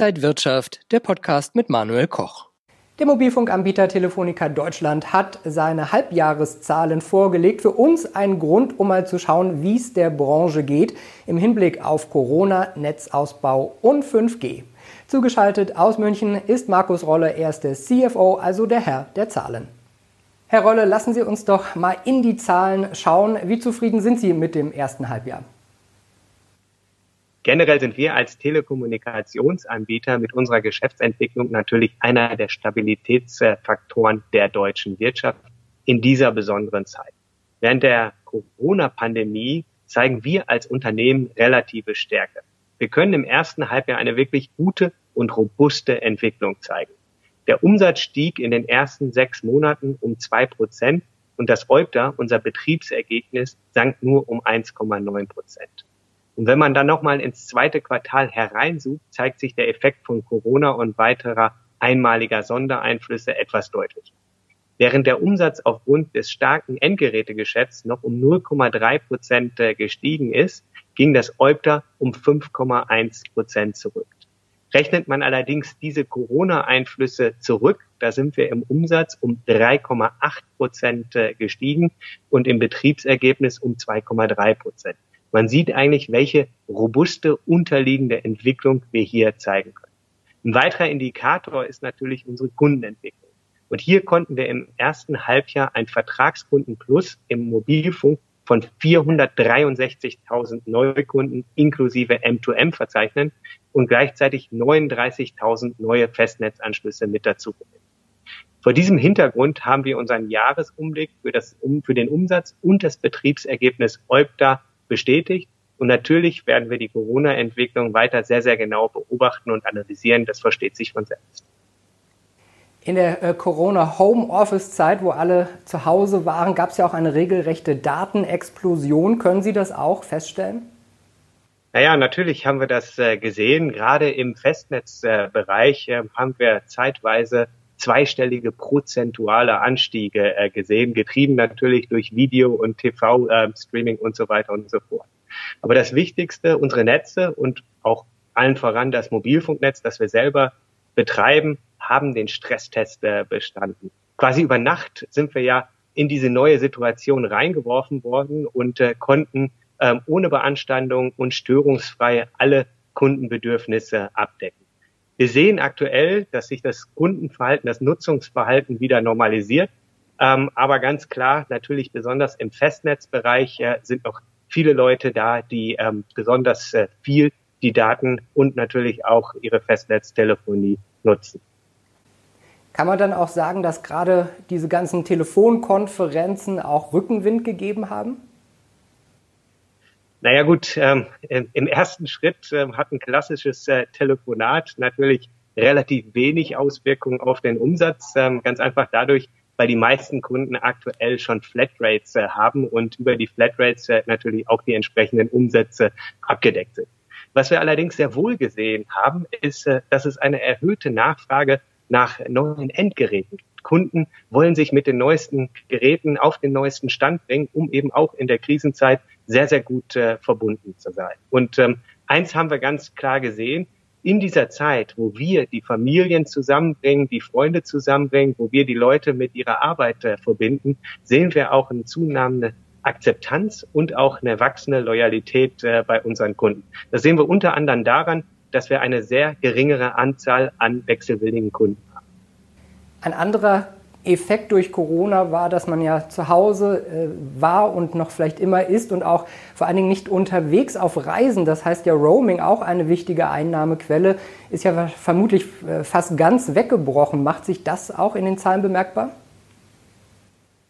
Inside Wirtschaft, der Podcast mit Manuel Koch. Der Mobilfunkanbieter Telefonica Deutschland hat seine Halbjahreszahlen vorgelegt. Für uns ein Grund, um mal zu schauen, wie es der Branche geht im Hinblick auf Corona, Netzausbau und 5G. Zugeschaltet aus München ist Markus Rolle, er ist der CFO, also der Herr der Zahlen. Herr Rolle, lassen Sie uns doch mal in die Zahlen schauen. Wie zufrieden sind Sie mit dem ersten Halbjahr? Generell sind wir als Telekommunikationsanbieter mit unserer Geschäftsentwicklung natürlich einer der Stabilitätsfaktoren der deutschen Wirtschaft in dieser besonderen Zeit. Während der Corona-Pandemie zeigen wir als Unternehmen relative Stärke. Wir können im ersten Halbjahr eine wirklich gute und robuste Entwicklung zeigen. Der Umsatz stieg in den ersten sechs Monaten um zwei Prozent und das EUBDA, unser Betriebsergebnis, sank nur um 1,9 Prozent. Und wenn man dann nochmal ins zweite Quartal hereinsucht, zeigt sich der Effekt von Corona und weiterer einmaliger Sondereinflüsse etwas deutlicher. Während der Umsatz aufgrund des starken Endgerätegeschäfts noch um 0,3 Prozent äh, gestiegen ist, ging das EUBDA um 5,1 Prozent zurück. Rechnet man allerdings diese Corona-Einflüsse zurück, da sind wir im Umsatz um 3,8 Prozent äh, gestiegen und im Betriebsergebnis um 2,3 Prozent. Man sieht eigentlich, welche robuste unterliegende Entwicklung wir hier zeigen können. Ein weiterer Indikator ist natürlich unsere Kundenentwicklung. Und hier konnten wir im ersten Halbjahr ein Vertragskundenplus im Mobilfunk von 463.000 Neukunden inklusive M2M verzeichnen und gleichzeitig 39.000 neue Festnetzanschlüsse mit dazu. Vor diesem Hintergrund haben wir unseren Jahresumblick für, das, für den Umsatz und das Betriebsergebnis EUBDA bestätigt. Und natürlich werden wir die Corona-Entwicklung weiter sehr, sehr genau beobachten und analysieren. Das versteht sich von selbst. In der äh, Corona-Homeoffice-Zeit, wo alle zu Hause waren, gab es ja auch eine regelrechte Datenexplosion. Können Sie das auch feststellen? Naja, natürlich haben wir das äh, gesehen. Gerade im Festnetzbereich äh, haben wir zeitweise zweistellige prozentuale Anstiege äh, gesehen, getrieben natürlich durch Video und TV-Streaming äh, und so weiter und so fort. Aber das Wichtigste, unsere Netze und auch allen voran das Mobilfunknetz, das wir selber betreiben, haben den Stresstest äh, bestanden. Quasi über Nacht sind wir ja in diese neue Situation reingeworfen worden und äh, konnten ähm, ohne Beanstandung und störungsfrei alle Kundenbedürfnisse abdecken. Wir sehen aktuell, dass sich das Kundenverhalten, das Nutzungsverhalten wieder normalisiert. Ähm, aber ganz klar, natürlich besonders im Festnetzbereich äh, sind noch viele Leute da, die ähm, besonders äh, viel die Daten und natürlich auch ihre Festnetztelefonie nutzen. Kann man dann auch sagen, dass gerade diese ganzen Telefonkonferenzen auch Rückenwind gegeben haben? Naja gut, ähm, im ersten Schritt ähm, hat ein klassisches äh, Telefonat natürlich relativ wenig Auswirkungen auf den Umsatz, ähm, ganz einfach dadurch, weil die meisten Kunden aktuell schon Flatrates äh, haben und über die Flatrates äh, natürlich auch die entsprechenden Umsätze abgedeckt sind. Was wir allerdings sehr wohl gesehen haben, ist, äh, dass es eine erhöhte Nachfrage nach neuen Endgeräten gibt. Kunden wollen sich mit den neuesten Geräten auf den neuesten Stand bringen, um eben auch in der Krisenzeit sehr, sehr gut äh, verbunden zu sein. Und ähm, eins haben wir ganz klar gesehen, in dieser Zeit, wo wir die Familien zusammenbringen, die Freunde zusammenbringen, wo wir die Leute mit ihrer Arbeit äh, verbinden, sehen wir auch eine zunehmende Akzeptanz und auch eine wachsende Loyalität äh, bei unseren Kunden. Das sehen wir unter anderem daran, dass wir eine sehr geringere Anzahl an wechselwilligen Kunden. Ein anderer Effekt durch Corona war, dass man ja zu Hause äh, war und noch vielleicht immer ist und auch vor allen Dingen nicht unterwegs auf Reisen. Das heißt ja Roaming, auch eine wichtige Einnahmequelle, ist ja vermutlich äh, fast ganz weggebrochen. Macht sich das auch in den Zahlen bemerkbar?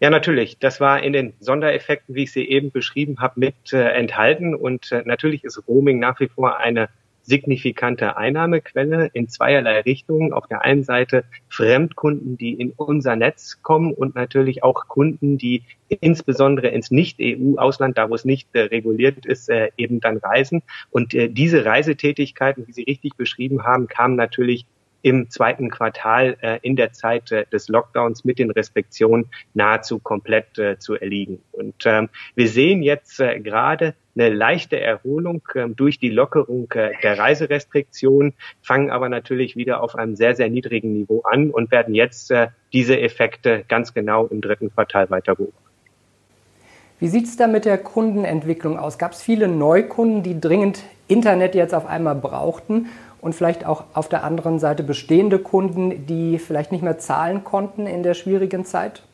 Ja, natürlich. Das war in den Sondereffekten, wie ich sie eben beschrieben habe, mit äh, enthalten. Und äh, natürlich ist Roaming nach wie vor eine signifikante Einnahmequelle in zweierlei Richtungen. Auf der einen Seite Fremdkunden, die in unser Netz kommen und natürlich auch Kunden, die insbesondere ins Nicht-EU-Ausland, da wo es nicht äh, reguliert ist, äh, eben dann reisen. Und äh, diese Reisetätigkeiten, wie Sie richtig beschrieben haben, kamen natürlich im zweiten Quartal äh, in der Zeit äh, des Lockdowns mit den Restriktionen nahezu komplett äh, zu erliegen. Und ähm, wir sehen jetzt äh, gerade eine leichte Erholung ähm, durch die Lockerung äh, der Reiserestriktionen, fangen aber natürlich wieder auf einem sehr, sehr niedrigen Niveau an und werden jetzt äh, diese Effekte ganz genau im dritten Quartal weiter beobachten. Wie sieht es da mit der Kundenentwicklung aus? Gab es viele Neukunden, die dringend Internet jetzt auf einmal brauchten und vielleicht auch auf der anderen Seite bestehende Kunden, die vielleicht nicht mehr zahlen konnten in der schwierigen Zeit?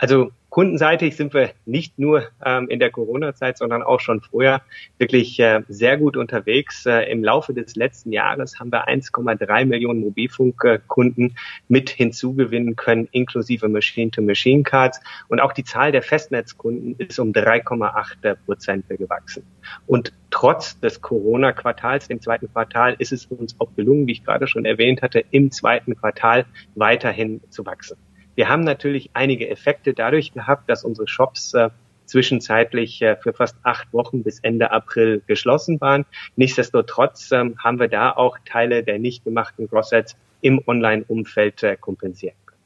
Also kundenseitig sind wir nicht nur ähm, in der Corona-Zeit, sondern auch schon vorher wirklich äh, sehr gut unterwegs. Äh, Im Laufe des letzten Jahres haben wir 1,3 Millionen Mobilfunkkunden mit hinzugewinnen können, inklusive Machine-to-Machine-Cards. Und auch die Zahl der Festnetzkunden ist um 3,8 Prozent gewachsen. Und trotz des Corona-Quartals, dem zweiten Quartal, ist es uns auch gelungen, wie ich gerade schon erwähnt hatte, im zweiten Quartal weiterhin zu wachsen. Wir haben natürlich einige Effekte dadurch gehabt, dass unsere Shops äh, zwischenzeitlich äh, für fast acht Wochen bis Ende April geschlossen waren. Nichtsdestotrotz ähm, haben wir da auch Teile der nicht gemachten Grossets im Online-Umfeld äh, kompensieren können.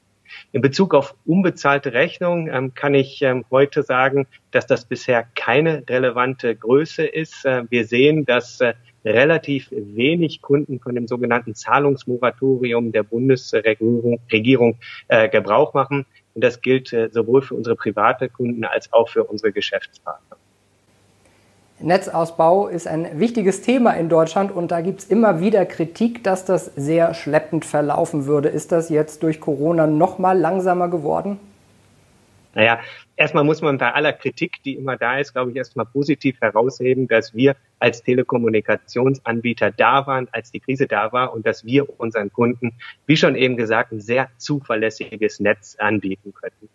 In Bezug auf unbezahlte Rechnungen ähm, kann ich ähm, heute sagen, dass das bisher keine relevante Größe ist. Äh, wir sehen, dass äh, relativ wenig Kunden von dem sogenannten Zahlungsmoratorium der Bundesregierung Regierung, äh, Gebrauch machen. Und das gilt äh, sowohl für unsere private Kunden als auch für unsere Geschäftspartner. Netzausbau ist ein wichtiges Thema in Deutschland und da gibt es immer wieder Kritik, dass das sehr schleppend verlaufen würde. Ist das jetzt durch Corona noch mal langsamer geworden? Naja, erstmal muss man bei aller Kritik, die immer da ist, glaube ich, erstmal positiv herausheben, dass wir als Telekommunikationsanbieter da waren, als die Krise da war und dass wir unseren Kunden, wie schon eben gesagt, ein sehr zuverlässiges Netz anbieten könnten.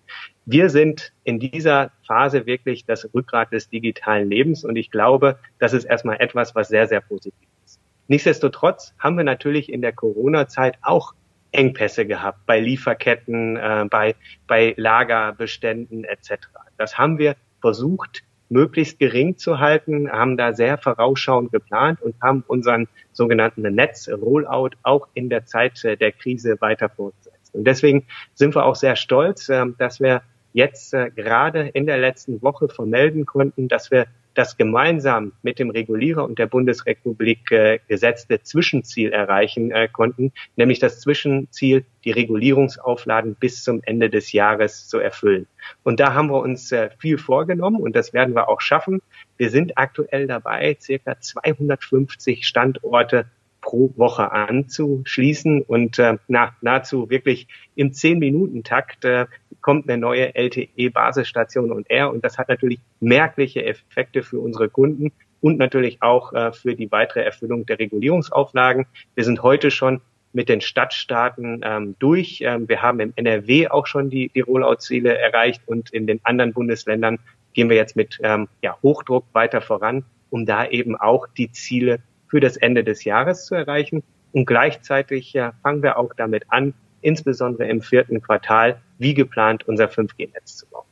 Wir sind in dieser Phase wirklich das Rückgrat des digitalen Lebens und ich glaube, das ist erstmal etwas, was sehr, sehr positiv ist. Nichtsdestotrotz haben wir natürlich in der Corona-Zeit auch Engpässe gehabt bei Lieferketten, äh, bei, bei Lagerbeständen etc. Das haben wir versucht, möglichst gering zu halten, haben da sehr vorausschauend geplant und haben unseren sogenannten Netz-Rollout auch in der Zeit der Krise weiter fortgesetzt. Und deswegen sind wir auch sehr stolz, äh, dass wir jetzt äh, gerade in der letzten Woche vermelden konnten, dass wir das gemeinsam mit dem Regulierer und der Bundesrepublik äh, gesetzte Zwischenziel erreichen äh, konnten, nämlich das Zwischenziel, die Regulierungsauflagen bis zum Ende des Jahres zu erfüllen. Und da haben wir uns äh, viel vorgenommen und das werden wir auch schaffen. Wir sind aktuell dabei, circa 250 Standorte pro Woche anzuschließen und äh, na, nahezu wirklich im 10-Minuten-Takt äh, kommt eine neue LTE-Basisstation und R und das hat natürlich merkliche Effekte für unsere Kunden und natürlich auch äh, für die weitere Erfüllung der Regulierungsauflagen. Wir sind heute schon mit den Stadtstaaten ähm, durch. Ähm, wir haben im NRW auch schon die, die Rollout-Ziele erreicht und in den anderen Bundesländern gehen wir jetzt mit ähm, ja, Hochdruck weiter voran, um da eben auch die Ziele für das Ende des Jahres zu erreichen. Und gleichzeitig ja, fangen wir auch damit an, insbesondere im vierten Quartal, wie geplant, unser 5G-Netz zu bauen.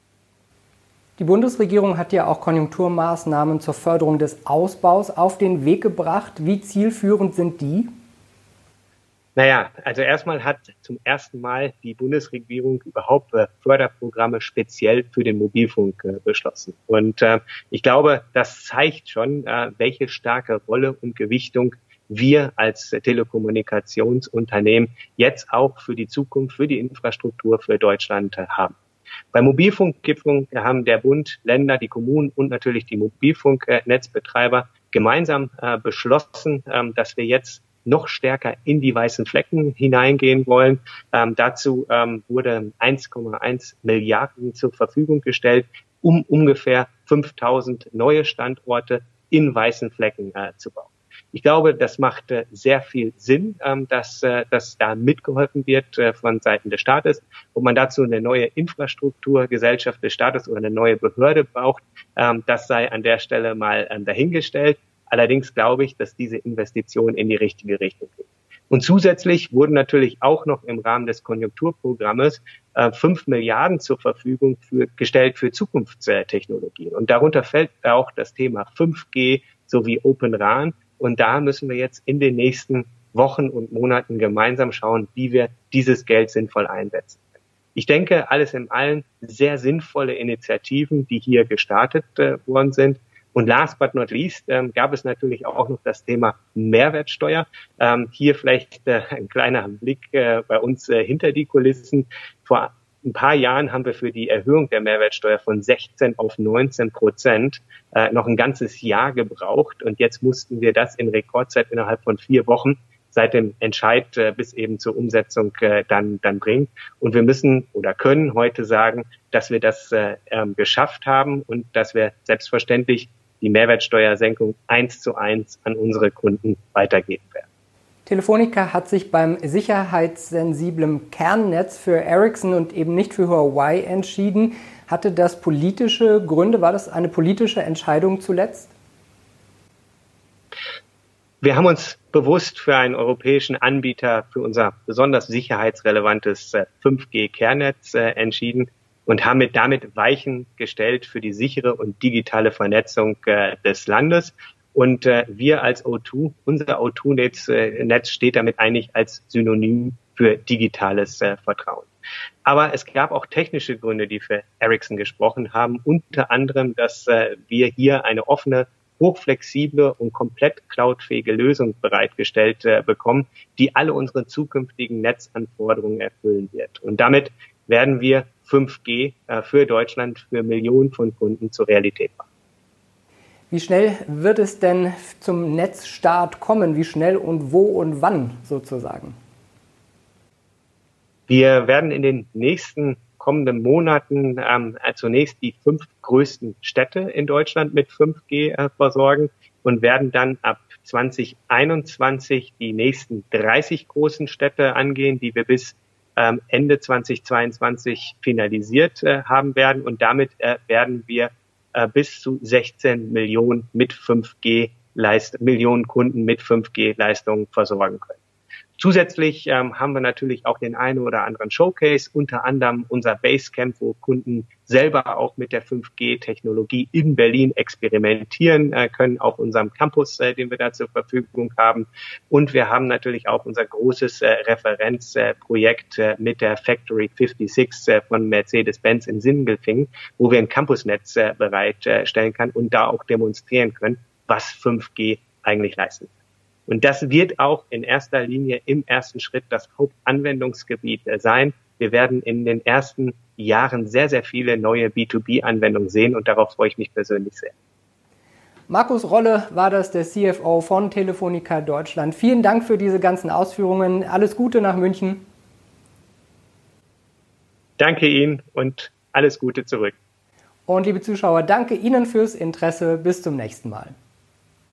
Die Bundesregierung hat ja auch Konjunkturmaßnahmen zur Förderung des Ausbaus auf den Weg gebracht. Wie zielführend sind die? Naja, also erstmal hat zum ersten Mal die Bundesregierung überhaupt äh, Förderprogramme speziell für den Mobilfunk äh, beschlossen. Und äh, ich glaube, das zeigt schon, äh, welche starke Rolle und Gewichtung wir als Telekommunikationsunternehmen jetzt auch für die Zukunft, für die Infrastruktur für Deutschland äh, haben. Bei Mobilfunkgipfeln haben der Bund, Länder, die Kommunen und natürlich die Mobilfunknetzbetreiber gemeinsam beschlossen, ähm, dass wir jetzt noch stärker in die weißen Flecken hineingehen wollen. Ähm, dazu ähm, wurde 1,1 Milliarden zur Verfügung gestellt, um ungefähr 5000 neue Standorte in weißen Flecken äh, zu bauen. Ich glaube, das macht äh, sehr viel Sinn, ähm, dass, äh, dass da mitgeholfen wird äh, von Seiten des Staates. Ob man dazu eine neue Infrastruktur, Gesellschaft des Staates oder eine neue Behörde braucht, ähm, das sei an der Stelle mal ähm, dahingestellt. Allerdings glaube ich, dass diese Investition in die richtige Richtung geht. Und zusätzlich wurden natürlich auch noch im Rahmen des Konjunkturprogrammes äh, fünf Milliarden zur Verfügung für, gestellt für Zukunftstechnologien. Und darunter fällt auch das Thema 5G sowie Open RAN. Und da müssen wir jetzt in den nächsten Wochen und Monaten gemeinsam schauen, wie wir dieses Geld sinnvoll einsetzen. Ich denke, alles in allem sehr sinnvolle Initiativen, die hier gestartet äh, worden sind. Und last but not least ähm, gab es natürlich auch noch das Thema Mehrwertsteuer. Ähm, hier vielleicht äh, ein kleiner Blick äh, bei uns äh, hinter die Kulissen. Vor ein paar Jahren haben wir für die Erhöhung der Mehrwertsteuer von 16 auf 19 Prozent äh, noch ein ganzes Jahr gebraucht. Und jetzt mussten wir das in Rekordzeit innerhalb von vier Wochen seit dem Entscheid äh, bis eben zur Umsetzung äh, dann, dann bringt. Und wir müssen oder können heute sagen, dass wir das äh, ähm, geschafft haben und dass wir selbstverständlich die Mehrwertsteuersenkung eins zu eins an unsere Kunden weitergeben werden. Telefonica hat sich beim sicherheitssensiblen Kernnetz für Ericsson und eben nicht für Huawei entschieden. Hatte das politische Gründe? War das eine politische Entscheidung zuletzt? Wir haben uns bewusst für einen europäischen Anbieter für unser besonders sicherheitsrelevantes 5G-Kernnetz äh, äh, entschieden und haben damit Weichen gestellt für die sichere und digitale Vernetzung äh, des Landes. Und wir als O2, unser O2-Netz Netz steht damit eigentlich als Synonym für digitales Vertrauen. Aber es gab auch technische Gründe, die für Ericsson gesprochen haben, unter anderem, dass wir hier eine offene hochflexible und komplett cloudfähige Lösung bereitgestellt äh, bekommen, die alle unsere zukünftigen Netzanforderungen erfüllen wird. Und damit werden wir 5G äh, für Deutschland für Millionen von Kunden zur Realität machen. Wie schnell wird es denn zum Netzstart kommen? Wie schnell und wo und wann sozusagen? Wir werden in den nächsten kommenden Monaten ähm, zunächst die fünf größten Städte in Deutschland mit 5G äh, versorgen und werden dann ab 2021 die nächsten 30 großen Städte angehen, die wir bis ähm, Ende 2022 finalisiert äh, haben werden. Und damit äh, werden wir äh, bis zu 16 Millionen mit 5G Leist Millionen Kunden mit 5G-Leistungen versorgen können. Zusätzlich ähm, haben wir natürlich auch den einen oder anderen Showcase, unter anderem unser Basecamp, wo Kunden selber auch mit der 5G-Technologie in Berlin experimentieren äh, können, auf unserem Campus, äh, den wir da zur Verfügung haben. Und wir haben natürlich auch unser großes äh, Referenzprojekt äh, mit der Factory 56 äh, von Mercedes-Benz in Sindelfingen, wo wir ein Campusnetz äh, bereitstellen können und da auch demonstrieren können, was 5G eigentlich leisten kann. Und das wird auch in erster Linie im ersten Schritt das Hauptanwendungsgebiet sein. Wir werden in den ersten Jahren sehr, sehr viele neue B2B-Anwendungen sehen und darauf freue ich mich persönlich sehr. Markus Rolle war das, der CFO von Telefonica Deutschland. Vielen Dank für diese ganzen Ausführungen. Alles Gute nach München. Danke Ihnen und alles Gute zurück. Und liebe Zuschauer, danke Ihnen fürs Interesse. Bis zum nächsten Mal.